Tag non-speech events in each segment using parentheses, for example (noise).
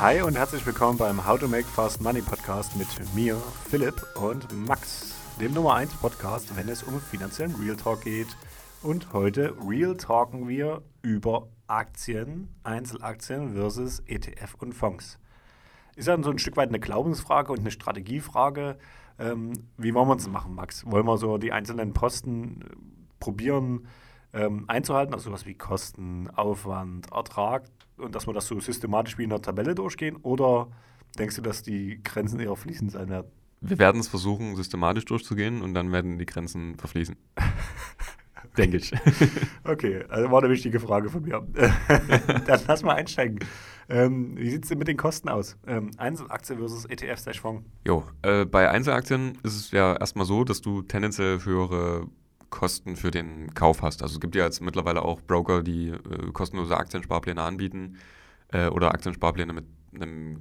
Hi und herzlich willkommen beim How to Make Fast Money Podcast mit mir, Philipp und Max, dem Nummer 1 Podcast, wenn es um finanziellen Real Talk geht. Und heute Real Talken wir über Aktien, Einzelaktien versus ETF und Fonds. Ist ja so ein Stück weit eine Glaubensfrage und eine Strategiefrage. Ähm, wie wollen wir es machen, Max? Wollen wir so die einzelnen Posten äh, probieren ähm, einzuhalten, also sowas wie Kosten, Aufwand, Ertrag und dass wir das so systematisch wie in der Tabelle durchgehen? Oder denkst du, dass die Grenzen eher fließend sein werden? Wir werden es versuchen, systematisch durchzugehen und dann werden die Grenzen verfließen. (laughs) Denke ich. (laughs) okay, also war eine wichtige Frage von mir. (laughs) dann lass mal einsteigen. Ähm, wie sieht es denn mit den Kosten aus? Ähm, Einzelaktie versus ETF-Fonds? Jo, äh, bei Einzelaktien ist es ja erstmal so, dass du tendenziell höhere Kosten für den Kauf hast. Also es gibt ja jetzt mittlerweile auch Broker, die äh, kostenlose Aktiensparpläne anbieten äh, oder Aktiensparpläne mit einem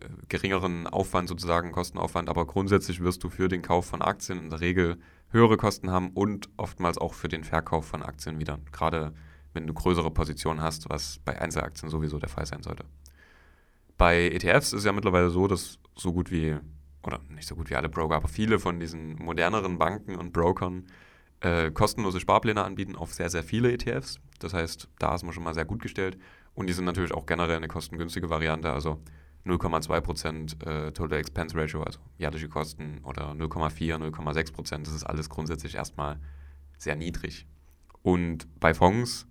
äh, geringeren Aufwand sozusagen, Kostenaufwand, aber grundsätzlich wirst du für den Kauf von Aktien in der Regel höhere Kosten haben und oftmals auch für den Verkauf von Aktien wieder. Gerade wenn du größere Positionen hast, was bei Einzelaktien sowieso der Fall sein sollte. Bei ETFs ist ja mittlerweile so, dass so gut wie, oder nicht so gut wie alle Broker, aber viele von diesen moderneren Banken und Brokern äh, kostenlose Sparpläne anbieten auf sehr, sehr viele ETFs. Das heißt, da ist man schon mal sehr gut gestellt. Und die sind natürlich auch generell eine kostengünstige Variante, also 0,2% äh, Total Expense Ratio, also jährliche Kosten, oder 0,4, 0,6%. Das ist alles grundsätzlich erstmal sehr niedrig. Und bei Fonds,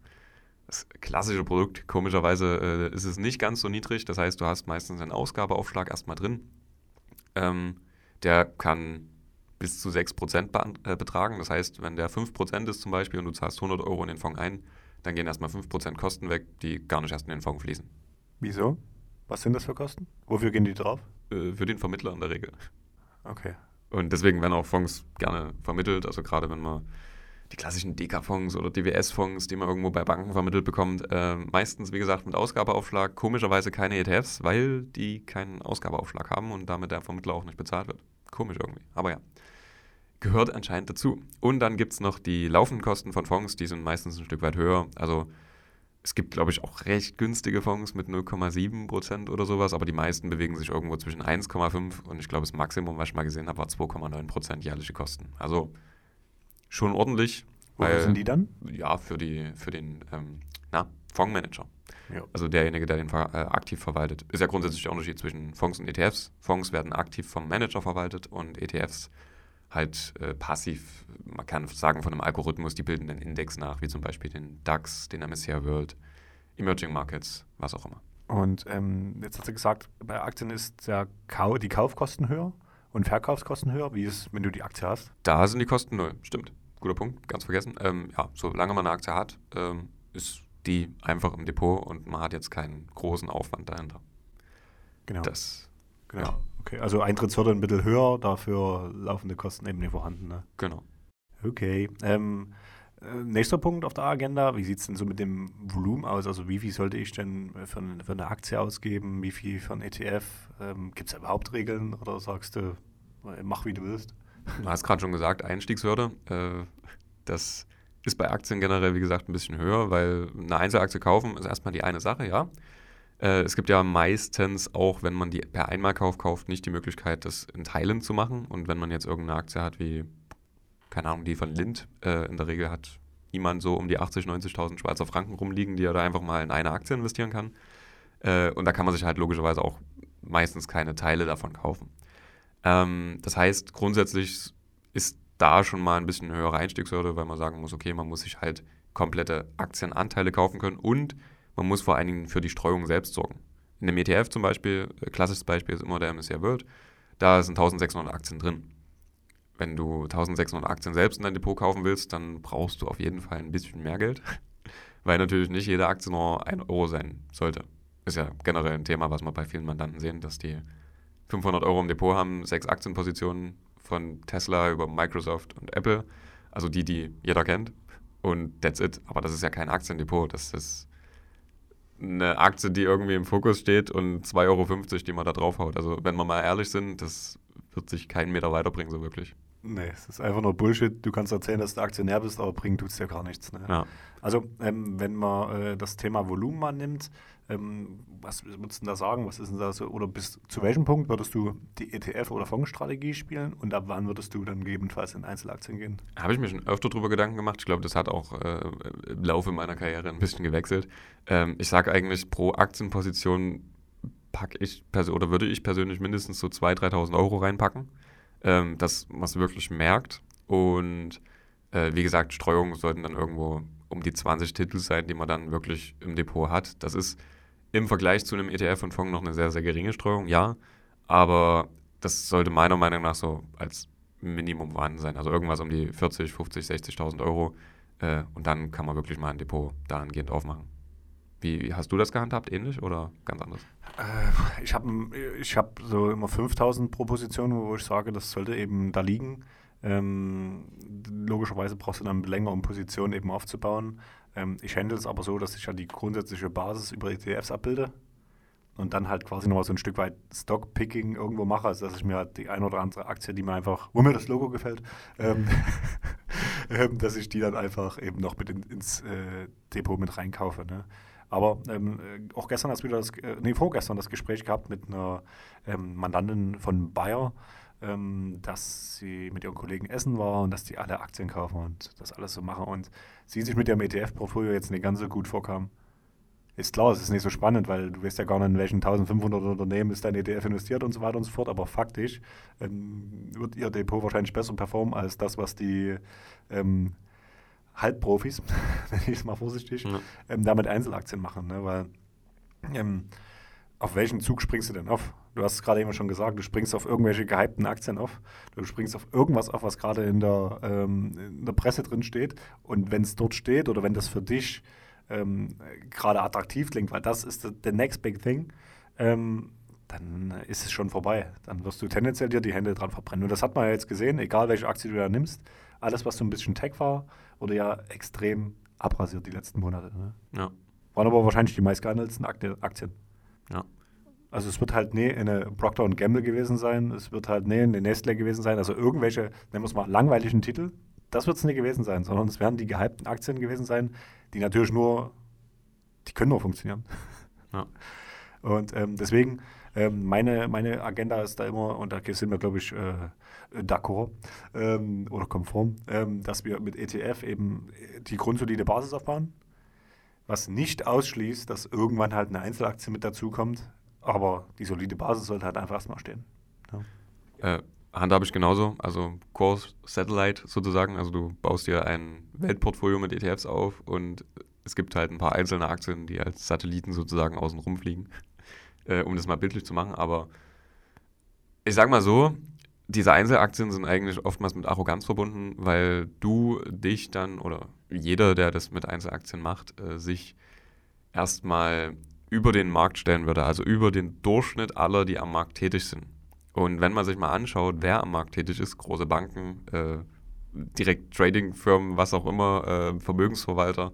das klassische Produkt, komischerweise äh, ist es nicht ganz so niedrig. Das heißt, du hast meistens einen Ausgabeaufschlag erstmal drin. Ähm, der kann bis zu 6% äh, betragen. Das heißt, wenn der 5% ist zum Beispiel und du zahlst 100 Euro in den Fonds ein, dann gehen erstmal 5% Kosten weg, die gar nicht erst in den Fonds fließen. Wieso? Was sind das für Kosten? Wofür gehen die drauf? Äh, für den Vermittler in der Regel. Okay. Und deswegen werden auch Fonds gerne vermittelt. Also gerade wenn man die klassischen DK-Fonds oder DWS-Fonds, die man irgendwo bei Banken vermittelt bekommt, äh, meistens, wie gesagt, mit Ausgabeaufschlag, komischerweise keine ETFs, weil die keinen Ausgabeaufschlag haben und damit der Vermittler auch nicht bezahlt wird. Komisch irgendwie. Aber ja gehört anscheinend dazu. Und dann gibt es noch die laufenden Kosten von Fonds, die sind meistens ein Stück weit höher. Also es gibt, glaube ich, auch recht günstige Fonds mit 0,7 Prozent oder sowas, aber die meisten bewegen sich irgendwo zwischen 1,5 und ich glaube, das Maximum, was ich mal gesehen habe, war 2,9 Prozent jährliche Kosten. Also schon ordentlich. Wo sind die dann? Ja, für, die, für den ähm, na, Fondsmanager. Ja. Also derjenige, der den äh, aktiv verwaltet. Ist ja grundsätzlich der Unterschied zwischen Fonds und ETFs. Fonds werden aktiv vom Manager verwaltet und ETFs halt äh, passiv, man kann sagen, von einem Algorithmus, die bilden einen Index nach, wie zum Beispiel den DAX, den MSCI World, Emerging Markets, was auch immer. Und ähm, jetzt hast du gesagt, bei Aktien ist der Kau die Kaufkosten höher und Verkaufskosten höher. Wie ist, wenn du die Aktie hast? Da sind die Kosten null, stimmt. Guter Punkt, ganz vergessen. Ähm, ja, solange man eine Aktie hat, ähm, ist die einfach im Depot und man hat jetzt keinen großen Aufwand dahinter. Genau. Das, genau. Ja. Okay, also Eintrittshürde ein bisschen höher, dafür laufende Kosten eben nicht vorhanden. Ne? Genau. Okay. Ähm, äh, nächster Punkt auf der Agenda, wie sieht es denn so mit dem Volumen aus? Also wie viel sollte ich denn für, eine, für eine Aktie ausgeben, wie viel für einen ETF? Ähm, Gibt es da überhaupt Regeln oder sagst du, äh, mach wie du willst? Du hast gerade schon gesagt, Einstiegshürde. Äh, das ist bei Aktien generell, wie gesagt, ein bisschen höher, weil eine Einzelaktie kaufen ist erstmal die eine Sache, ja. Äh, es gibt ja meistens auch, wenn man die per Einmalkauf kauft, nicht die Möglichkeit, das in Teilen zu machen. Und wenn man jetzt irgendeine Aktie hat, wie, keine Ahnung, die von Lind, äh, in der Regel hat niemand so um die 80.000, 90.000 Schweizer Franken rumliegen, die er da einfach mal in eine Aktie investieren kann. Äh, und da kann man sich halt logischerweise auch meistens keine Teile davon kaufen. Ähm, das heißt, grundsätzlich ist da schon mal ein bisschen höhere Einstiegshürde, weil man sagen muss, okay, man muss sich halt komplette Aktienanteile kaufen können und man muss vor allen Dingen für die Streuung selbst sorgen. In dem ETF zum Beispiel, äh, klassisches Beispiel ist immer der MSCI World, da sind 1600 Aktien drin. Wenn du 1600 Aktien selbst in dein Depot kaufen willst, dann brauchst du auf jeden Fall ein bisschen mehr Geld, (laughs) weil natürlich nicht jede Aktie nur 1 Euro sein sollte. Ist ja generell ein Thema, was wir bei vielen Mandanten sehen, dass die 500 Euro im Depot haben, sechs Aktienpositionen von Tesla über Microsoft und Apple, also die, die jeder kennt. Und that's it. Aber das ist ja kein Aktiendepot, das ist eine Aktie, die irgendwie im Fokus steht und 2,50 Euro, die man da draufhaut. Also wenn wir mal ehrlich sind, das wird sich keinen Meter weiterbringen, so wirklich. Nee, es ist einfach nur Bullshit. Du kannst erzählen, dass du Aktionär bist, aber bringen tut es dir gar nichts. Ne? Ja. Also, ähm, wenn man äh, das Thema Volumen mal nimmt, ähm, was würdest du denn da sagen? Was ist denn da so? Oder bis zu welchem Punkt würdest du die ETF- oder Fondsstrategie spielen und ab wann würdest du dann gegebenenfalls in Einzelaktien gehen? Habe ich mir schon öfter darüber Gedanken gemacht. Ich glaube, das hat auch äh, im Laufe meiner Karriere ein bisschen gewechselt. Ähm, ich sage eigentlich, pro Aktienposition packe ich oder würde ich persönlich mindestens so 2.000, 3.000 Euro reinpacken ähm, dass man es wirklich merkt. Und äh, wie gesagt, Streuungen sollten dann irgendwo um die 20 Titel sein, die man dann wirklich im Depot hat. Das ist im Vergleich zu einem ETF und Fonds noch eine sehr, sehr geringe Streuung, ja. Aber das sollte meiner Meinung nach so als Minimum vorhanden sein. Also irgendwas um die 40, 50, 60.000 Euro. Äh, und dann kann man wirklich mal ein Depot dahingehend aufmachen. Wie hast du das gehandhabt? Ähnlich oder ganz anders? Äh, ich habe ich hab so immer 5000 pro Position, wo ich sage, das sollte eben da liegen. Ähm, logischerweise brauchst du dann länger, um Positionen eben aufzubauen. Ähm, ich handle es aber so, dass ich ja die grundsätzliche Basis über ETFs abbilde und dann halt quasi nochmal so ein Stück weit Stockpicking irgendwo mache, also dass ich mir halt die ein oder andere Aktie, die mir einfach, wo mir das Logo gefällt, ähm, (laughs) ähm dass ich die dann einfach eben noch mit in, ins äh, Depot mit reinkaufe. Ne? Aber ähm, äh, auch gestern hast du wieder das, äh, nee, vorgestern das Gespräch gehabt mit einer ähm, Mandantin von Bayer, ähm, dass sie mit ihren Kollegen essen war und dass die alle Aktien kaufen und das alles so machen und sie sich mit ihrem ETF-Portfolio jetzt nicht ganz so gut vorkam. Ist klar, es ist nicht so spannend, weil du weißt ja gar nicht, in welchen 1500 Unternehmen ist dein ETF investiert und so weiter und so fort. Aber faktisch ähm, wird ihr Depot wahrscheinlich besser performen als das, was die ähm, Halbprofis, (laughs) nenne ich es mal vorsichtig, ja. ähm, damit Einzelaktien machen. Ne? Weil ähm, auf welchen Zug springst du denn auf? Du hast es gerade eben schon gesagt, du springst auf irgendwelche gehypten Aktien auf. Du springst auf irgendwas auf, was gerade in, der, ähm, in der Presse drin steht. Und wenn es dort steht oder wenn das für dich ähm, gerade attraktiv klingt, weil das ist the next big thing, ähm, dann ist es schon vorbei. Dann wirst du tendenziell dir die Hände dran verbrennen. Und das hat man ja jetzt gesehen, egal welche Aktie du da nimmst. Alles, was so ein bisschen Tech war, wurde ja extrem abrasiert die letzten Monate. Ne? Ja. Waren aber wahrscheinlich die meistgehandelten Aktien. Ja. Also es wird halt nie eine Procter Gamble gewesen sein, es wird halt nie eine Nestle gewesen sein, also irgendwelche, nennen wir es mal, langweiligen Titel, das wird es nie gewesen sein, sondern es werden die gehypten Aktien gewesen sein, die natürlich nur, die können nur funktionieren. Ja. (laughs) Und ähm, deswegen, ähm, meine, meine Agenda ist da immer, und da sind wir, glaube ich, äh, d'accord ähm, oder konform, ähm, dass wir mit ETF eben die grundsolide Basis aufbauen, was nicht ausschließt, dass irgendwann halt eine Einzelaktie mit dazukommt, aber die solide Basis sollte halt einfach erstmal stehen. Ja. Äh, handhabe ich genauso, also Core Satellite sozusagen, also du baust dir ein Weltportfolio mit ETFs auf und es gibt halt ein paar einzelne Aktien, die als Satelliten sozusagen außen rumfliegen äh, um das mal bildlich zu machen. Aber ich sag mal so, diese Einzelaktien sind eigentlich oftmals mit Arroganz verbunden, weil du dich dann oder jeder, der das mit Einzelaktien macht, äh, sich erstmal über den Markt stellen würde, also über den Durchschnitt aller, die am Markt tätig sind. Und wenn man sich mal anschaut, wer am Markt tätig ist, große Banken, äh, direkt Tradingfirmen, was auch immer, äh, Vermögensverwalter,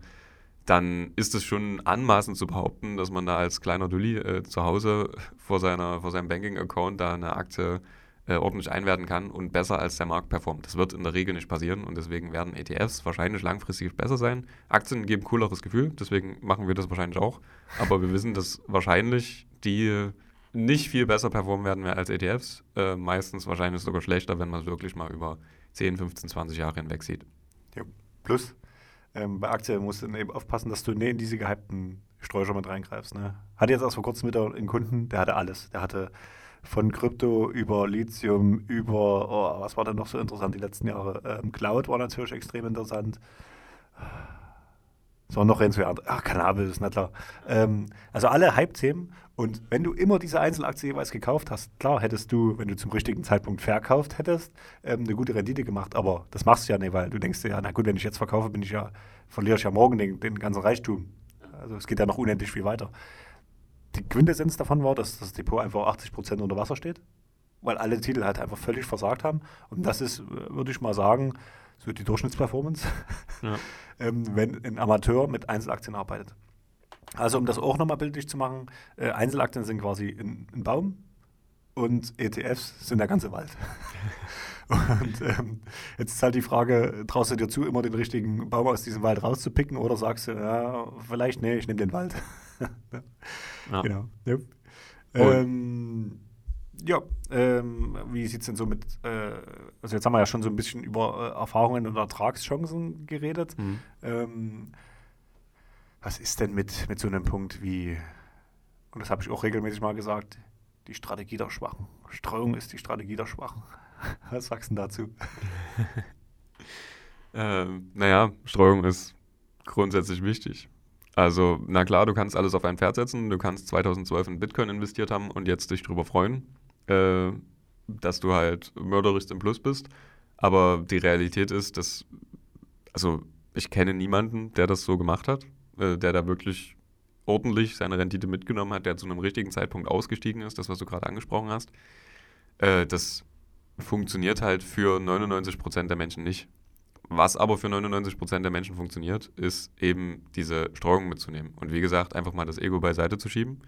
dann ist es schon anmaßend zu behaupten, dass man da als kleiner Dulli äh, zu Hause vor, seiner, vor seinem Banking-Account da eine Aktie äh, ordentlich einwerten kann und besser als der Markt performt. Das wird in der Regel nicht passieren und deswegen werden ETFs wahrscheinlich langfristig besser sein. Aktien geben cooleres Gefühl, deswegen machen wir das wahrscheinlich auch. Aber wir wissen, dass wahrscheinlich die nicht viel besser performen werden als ETFs. Äh, meistens wahrscheinlich sogar schlechter, wenn man es wirklich mal über 10, 15, 20 Jahre hinweg sieht. Ja, plus ähm, bei Aktien musst du eben aufpassen, dass du nicht in diese gehypten Streuer mit reingreifst. Ne? Hatte jetzt erst vor kurzem wieder einen Kunden, der hatte alles. Der hatte von Krypto über Lithium, über, oh, was war denn noch so interessant die letzten Jahre? Ähm, Cloud war natürlich extrem interessant. So, noch ein, zwei andere. Ach, Cannabis, na klar. Ähm, also alle Hype-Themen. Und wenn du immer diese Einzelaktie jeweils gekauft hast, klar hättest du, wenn du zum richtigen Zeitpunkt verkauft hättest, ähm, eine gute Rendite gemacht. Aber das machst du ja nicht, weil du denkst dir, ja, na gut, wenn ich jetzt verkaufe, bin ich ja, verliere ich ja morgen den, den ganzen Reichtum. Also es geht ja noch unendlich viel weiter. Die Quintessenz davon war, dass das Depot einfach 80 Prozent unter Wasser steht, weil alle Titel halt einfach völlig versagt haben. Und das ist, würde ich mal sagen, so die Durchschnittsperformance, ja. (laughs) ähm, wenn ein Amateur mit Einzelaktien arbeitet. Also um das auch nochmal bildlich zu machen, äh, Einzelaktien sind quasi ein, ein, Baum und ETFs sind der ganze Wald. (laughs) und ähm, jetzt ist halt die Frage, traust du dir zu, immer den richtigen Baum aus diesem Wald rauszupicken oder sagst du, ja, vielleicht, nee, ich nehme den Wald. (laughs) ja. Genau. Ja. Ähm, ja, ähm, wie sieht es denn so mit, äh, also jetzt haben wir ja schon so ein bisschen über äh, Erfahrungen und Ertragschancen geredet. Mhm. Ähm, was ist denn mit, mit so einem Punkt wie, und das habe ich auch regelmäßig mal gesagt, die Strategie der Schwachen. Streuung ist die Strategie der Schwachen. (laughs) Was sagst du dazu? (laughs) ähm, naja, Streuung ist grundsätzlich wichtig. Also, na klar, du kannst alles auf ein Pferd setzen, du kannst 2012 in Bitcoin investiert haben und jetzt dich darüber freuen, äh, dass du halt mörderisch im Plus bist. Aber die Realität ist, dass, also ich kenne niemanden, der das so gemacht hat, äh, der da wirklich ordentlich seine Rendite mitgenommen hat, der zu einem richtigen Zeitpunkt ausgestiegen ist, das, was du gerade angesprochen hast. Äh, das funktioniert halt für 99% der Menschen nicht. Was aber für 99% der Menschen funktioniert, ist eben diese Streuung mitzunehmen. Und wie gesagt, einfach mal das Ego beiseite zu schieben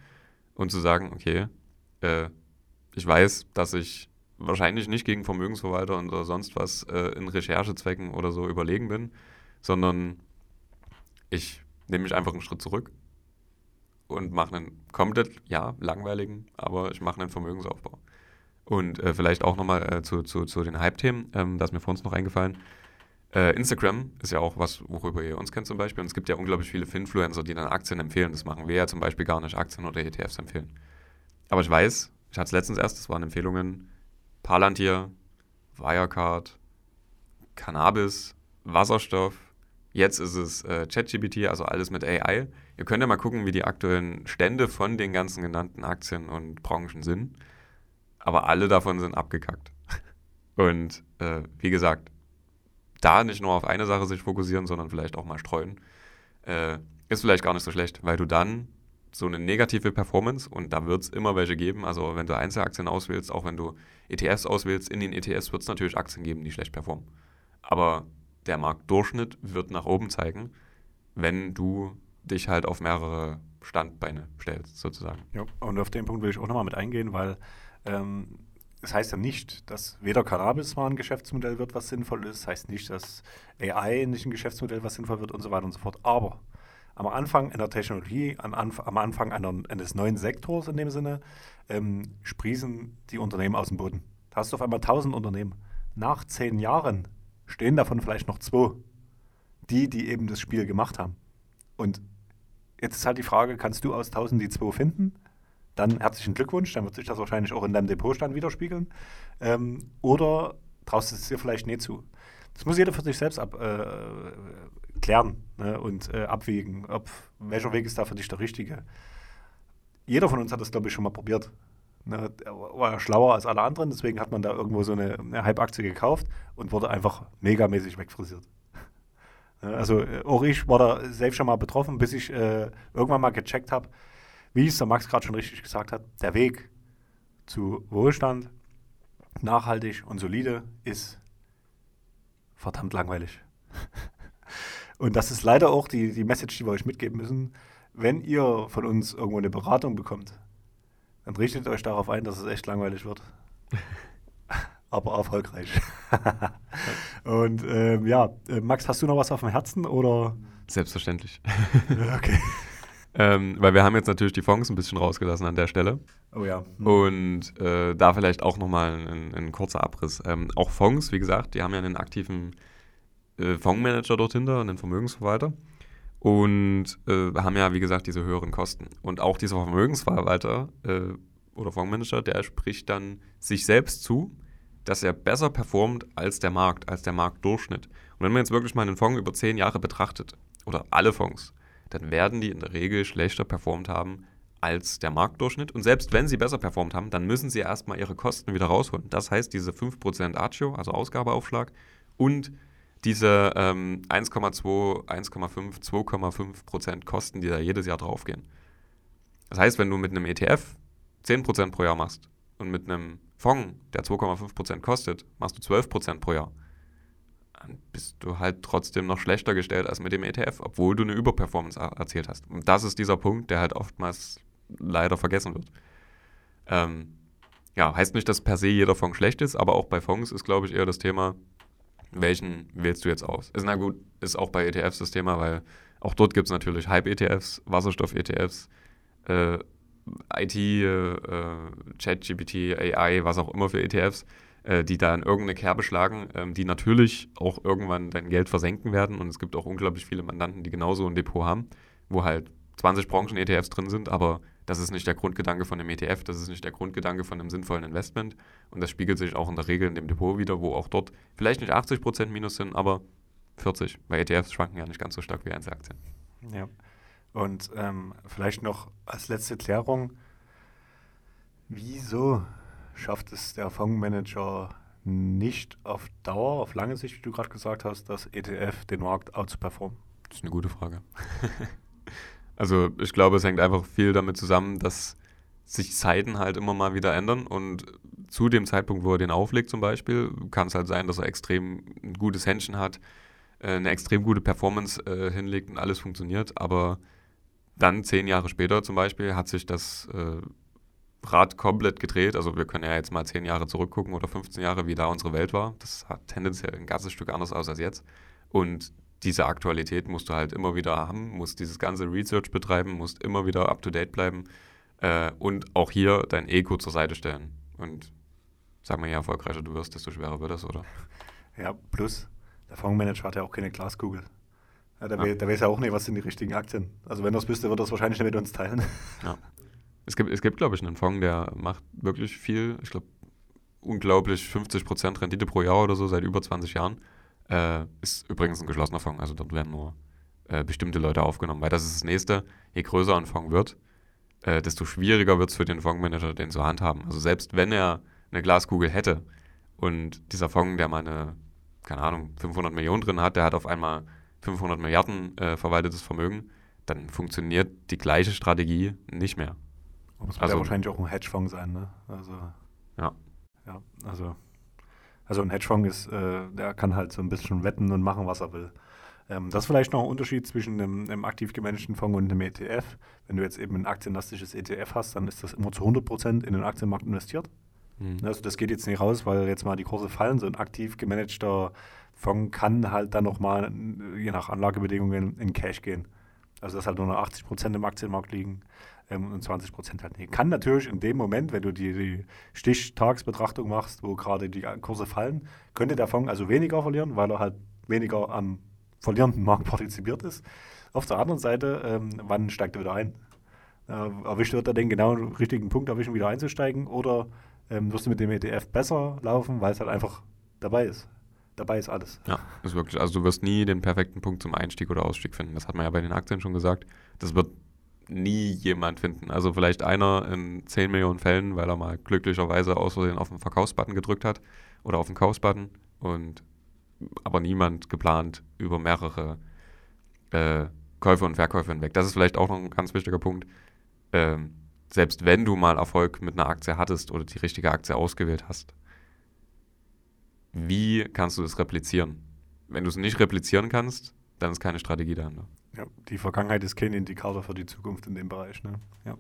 und zu sagen, okay, äh, ich weiß, dass ich wahrscheinlich nicht gegen Vermögensverwalter oder sonst was äh, in Recherchezwecken oder so überlegen bin, sondern ich nehme mich einfach einen Schritt zurück und mache einen komplett, ja, langweiligen, aber ich mache einen Vermögensaufbau. Und äh, vielleicht auch nochmal äh, zu, zu, zu den Hype-Themen, ähm, da ist mir vor uns noch eingefallen. Äh, Instagram ist ja auch was, worüber ihr uns kennt zum Beispiel. Und es gibt ja unglaublich viele Finfluencer, die dann Aktien empfehlen. Das machen wir ja zum Beispiel gar nicht, Aktien oder ETFs empfehlen. Aber ich weiß, ich hatte es letztens erst, das waren Empfehlungen, Palantir, Wirecard, Cannabis, Wasserstoff, jetzt ist es äh, ChatGPT, also alles mit AI. Ihr könnt ja mal gucken, wie die aktuellen Stände von den ganzen genannten Aktien und Branchen sind. Aber alle davon sind abgekackt. (laughs) Und äh, wie gesagt, da nicht nur auf eine Sache sich fokussieren, sondern vielleicht auch mal streuen, äh, ist vielleicht gar nicht so schlecht, weil du dann so eine negative Performance, und da wird es immer welche geben, also wenn du Einzelaktien auswählst, auch wenn du ETFs auswählst, in den ETFs wird es natürlich Aktien geben, die schlecht performen. Aber der Marktdurchschnitt wird nach oben zeigen, wenn du dich halt auf mehrere Standbeine stellst, sozusagen. Ja, und auf den Punkt will ich auch nochmal mit eingehen, weil ähm, das heißt ja nicht, dass weder Cannabis mal ein Geschäftsmodell wird, was sinnvoll ist. Das heißt nicht, dass AI nicht ein Geschäftsmodell, was sinnvoll wird und so weiter und so fort. Aber am Anfang in der Technologie, am, Anf am Anfang einer, eines neuen Sektors in dem Sinne, ähm, sprießen die Unternehmen aus dem Boden. Da hast du auf einmal 1000 Unternehmen. Nach zehn Jahren stehen davon vielleicht noch zwei. Die, die eben das Spiel gemacht haben. Und jetzt ist halt die Frage, kannst du aus 1000 die zwei finden? Dann herzlichen Glückwunsch, dann wird sich das wahrscheinlich auch in deinem Depotstand widerspiegeln. Ähm, oder traust du es dir vielleicht nicht zu? Das muss jeder für sich selbst ab, äh, klären ne, und äh, abwägen, ob welcher Weg ist da für dich der richtige. Jeder von uns hat das, glaube ich, schon mal probiert. Ne, war ja schlauer als alle anderen, deswegen hat man da irgendwo so eine, eine Hype-Aktie gekauft und wurde einfach megamäßig wegfrisiert. (laughs) Also äh, auch ich war da selbst schon mal betroffen, bis ich äh, irgendwann mal gecheckt habe, wie es der Max gerade schon richtig gesagt hat, der Weg zu Wohlstand, nachhaltig und solide ist verdammt langweilig. (laughs) und das ist leider auch die, die Message, die wir euch mitgeben müssen. Wenn ihr von uns irgendwo eine Beratung bekommt, dann richtet euch darauf ein, dass es echt langweilig wird. (laughs) Aber erfolgreich. (laughs) und ähm, ja, äh, Max, hast du noch was auf dem Herzen oder? Selbstverständlich. (laughs) okay. Ähm, weil wir haben jetzt natürlich die Fonds ein bisschen rausgelassen an der Stelle. Oh ja. Mhm. Und äh, da vielleicht auch nochmal ein, ein kurzer Abriss. Ähm, auch Fonds, wie gesagt, die haben ja einen aktiven äh, Fondsmanager dort hinter, einen Vermögensverwalter. Und äh, haben ja, wie gesagt, diese höheren Kosten. Und auch dieser Vermögensverwalter äh, oder Fondsmanager, der spricht dann sich selbst zu, dass er besser performt als der Markt, als der Marktdurchschnitt. Und wenn man jetzt wirklich mal einen Fonds über zehn Jahre betrachtet, oder alle Fonds, dann werden die in der Regel schlechter performt haben als der Marktdurchschnitt. Und selbst wenn sie besser performt haben, dann müssen sie erstmal ihre Kosten wieder rausholen. Das heißt, diese 5% Accio, also Ausgabeaufschlag, und diese ähm, 1,2, 1,5, 2,5% Kosten, die da jedes Jahr draufgehen. Das heißt, wenn du mit einem ETF 10% pro Jahr machst und mit einem Fonds, der 2,5% kostet, machst du 12% pro Jahr dann bist du halt trotzdem noch schlechter gestellt als mit dem ETF, obwohl du eine Überperformance erzielt hast. Und das ist dieser Punkt, der halt oftmals leider vergessen wird. Ähm, ja, heißt nicht, dass per se jeder Fonds schlecht ist, aber auch bei Fonds ist, glaube ich, eher das Thema, welchen wählst du jetzt aus? Ist na gut, ist auch bei ETFs das Thema, weil auch dort gibt es natürlich Hype-ETFs, Wasserstoff-ETFs, äh, IT, äh, ChatGPT, AI, was auch immer für ETFs, äh, die da in irgendeine Kerbe schlagen, ähm, die natürlich auch irgendwann dein Geld versenken werden. Und es gibt auch unglaublich viele Mandanten, die genauso ein Depot haben, wo halt 20 Branchen-ETFs drin sind, aber das ist nicht der Grundgedanke von dem ETF, das ist nicht der Grundgedanke von einem sinnvollen Investment. Und das spiegelt sich auch in der Regel in dem Depot wieder, wo auch dort vielleicht nicht 80% Minus sind, aber 40, weil ETFs schwanken ja nicht ganz so stark wie Einzelaktien. Ja. Und ähm, vielleicht noch als letzte Klärung, wieso schafft es der Fondsmanager nicht auf Dauer, auf lange Sicht, wie du gerade gesagt hast, das ETF den Markt outzuperformen? Das ist eine gute Frage. (laughs) also ich glaube, es hängt einfach viel damit zusammen, dass sich Zeiten halt immer mal wieder ändern und zu dem Zeitpunkt, wo er den auflegt zum Beispiel, kann es halt sein, dass er extrem ein gutes Händchen hat, äh, eine extrem gute Performance äh, hinlegt und alles funktioniert, aber dann zehn Jahre später zum Beispiel hat sich das äh, Rad komplett gedreht. Also wir können ja jetzt mal zehn Jahre zurückgucken oder 15 Jahre, wie da unsere Welt war. Das hat tendenziell ein ganzes Stück anders aus als jetzt. Und diese Aktualität musst du halt immer wieder haben, musst dieses ganze Research betreiben, musst immer wieder up-to-date bleiben äh, und auch hier dein Ego zur Seite stellen. Und sag mal, je erfolgreicher du wirst, desto schwerer wird das, oder? Ja, plus der Fondsmanager hat ja auch keine Glaskugel. Ja, der, ja. weiß ja auch nicht, was sind die richtigen Aktien. Also wenn er es wüsste, würde er es wahrscheinlich nicht mit uns teilen. Ja. Es gibt, es gibt glaube ich, einen Fonds, der macht wirklich viel. Ich glaube, unglaublich 50% Rendite pro Jahr oder so seit über 20 Jahren. Äh, ist übrigens ein geschlossener Fonds, also dort werden nur äh, bestimmte Leute aufgenommen, weil das ist das Nächste. Je größer ein Fonds wird, äh, desto schwieriger wird es für den Fondsmanager, den zu handhaben. Also selbst wenn er eine Glaskugel hätte und dieser Fonds, der mal eine, keine Ahnung, 500 Millionen drin hat, der hat auf einmal 500 Milliarden äh, verwaltetes Vermögen, dann funktioniert die gleiche Strategie nicht mehr. Aber es wird also, ja wahrscheinlich auch ein Hedgefonds sein, ne? Also, ja. Ja, also, also ein Hedgefonds ist, äh, der kann halt so ein bisschen wetten und machen, was er will. Ähm, das ist vielleicht noch ein Unterschied zwischen einem, einem aktiv gemanagten Fonds und einem ETF. Wenn du jetzt eben ein aktienlastisches ETF hast, dann ist das immer zu 100% in den Aktienmarkt investiert. Mhm. Also das geht jetzt nicht raus, weil jetzt mal die Kurse fallen. So ein aktiv gemanagter Fonds kann halt dann nochmal, je nach Anlagebedingungen, in Cash gehen. Also dass halt nur noch 80 Prozent im Aktienmarkt liegen ähm, und 20 Prozent halt nicht. Kann natürlich in dem Moment, wenn du die, die Stichtagsbetrachtung machst, wo gerade die Kurse fallen, könnte der Fonds also weniger verlieren, weil er halt weniger am verlierenden Markt (laughs) partizipiert ist. Auf der anderen Seite, ähm, wann steigt er wieder ein? Äh, erwischt er den genau richtigen Punkt erwischen, wieder einzusteigen oder ähm, wirst du mit dem ETF besser laufen, weil es halt einfach dabei ist dabei ist alles. Ja, ist wirklich. Also du wirst nie den perfekten Punkt zum Einstieg oder Ausstieg finden. Das hat man ja bei den Aktien schon gesagt. Das wird nie jemand finden. Also vielleicht einer in 10 Millionen Fällen, weil er mal glücklicherweise aus Versehen auf den Verkaufsbutton gedrückt hat oder auf den Kaufsbutton und aber niemand geplant über mehrere äh, Käufe und Verkäufe hinweg. Das ist vielleicht auch noch ein ganz wichtiger Punkt. Ähm, selbst wenn du mal Erfolg mit einer Aktie hattest oder die richtige Aktie ausgewählt hast, wie kannst du das replizieren? Wenn du es nicht replizieren kannst, dann ist keine Strategie dahinter. Ja, die Vergangenheit ist kein Indikator für die Zukunft in dem Bereich. Ne? Ja.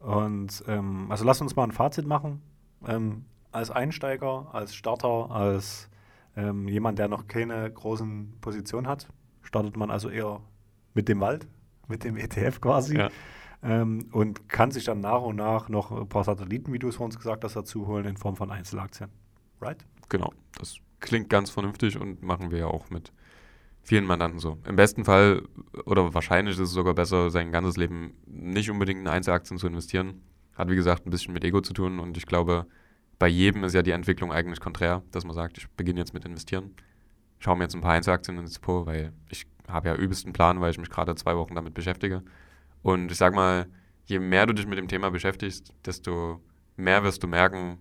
Und ähm, also lass uns mal ein Fazit machen. Ähm, als Einsteiger, als Starter, als ähm, jemand, der noch keine großen Positionen hat, startet man also eher mit dem Wald, mit dem ETF quasi. Ja. Ähm, und kann sich dann nach und nach noch ein paar Satelliten, wie du es vor uns gesagt hast, dazu holen in Form von Einzelaktien. Right? Genau, das klingt ganz vernünftig und machen wir ja auch mit vielen Mandanten so. Im besten Fall oder wahrscheinlich ist es sogar besser, sein ganzes Leben nicht unbedingt in Einzelaktien zu investieren. Hat wie gesagt ein bisschen mit Ego zu tun und ich glaube, bei jedem ist ja die Entwicklung eigentlich konträr, dass man sagt, ich beginne jetzt mit investieren, schaue mir jetzt ein paar Einzelaktien ins Depot, weil ich habe ja übelsten Plan, weil ich mich gerade zwei Wochen damit beschäftige. Und ich sag mal, je mehr du dich mit dem Thema beschäftigst, desto mehr wirst du merken,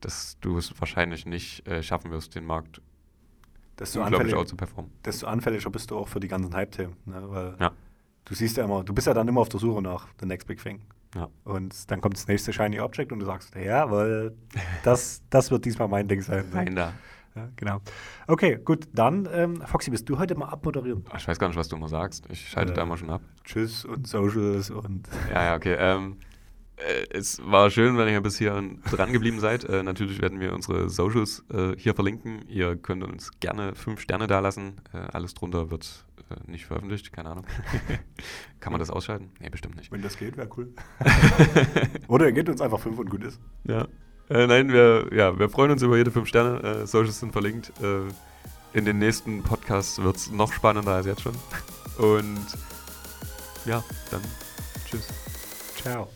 dass du es wahrscheinlich nicht äh, schaffen wirst, den Markt desto unglaublich auch zu performen. Desto anfälliger bist du auch für die ganzen Hype-Themen. Ne? Weil ja. du siehst ja immer, du bist ja dann immer auf der Suche nach the next big thing. Ja. Und dann kommt das nächste Shiny Object und du sagst, ja, weil das, (laughs) das wird diesmal mein Ding sein. Nein, da. Ja, genau. Okay, gut, dann, ähm, Foxy, bist du heute mal abmoderieren? Ich weiß gar nicht, was du immer sagst. Ich schalte äh, da immer schon ab. Tschüss und Socials und. Ja, ja, okay. Ähm, äh, es war schön, wenn ihr bis hier dran geblieben seid. Äh, natürlich werden wir unsere Socials äh, hier verlinken. Ihr könnt uns gerne fünf Sterne dalassen. Äh, alles drunter wird äh, nicht veröffentlicht, keine Ahnung. (laughs) Kann man das ausschalten? Nee, bestimmt nicht. Wenn das geht, wäre cool. (laughs) Oder ihr gebt uns einfach fünf und gut ist. Ja. Äh, nein, wir, ja, wir freuen uns über jede fünf Sterne. Socials sind verlinkt. in den nächsten Podcasts wird es noch spannender als jetzt schon. Und ja, dann tschüss. Ciao.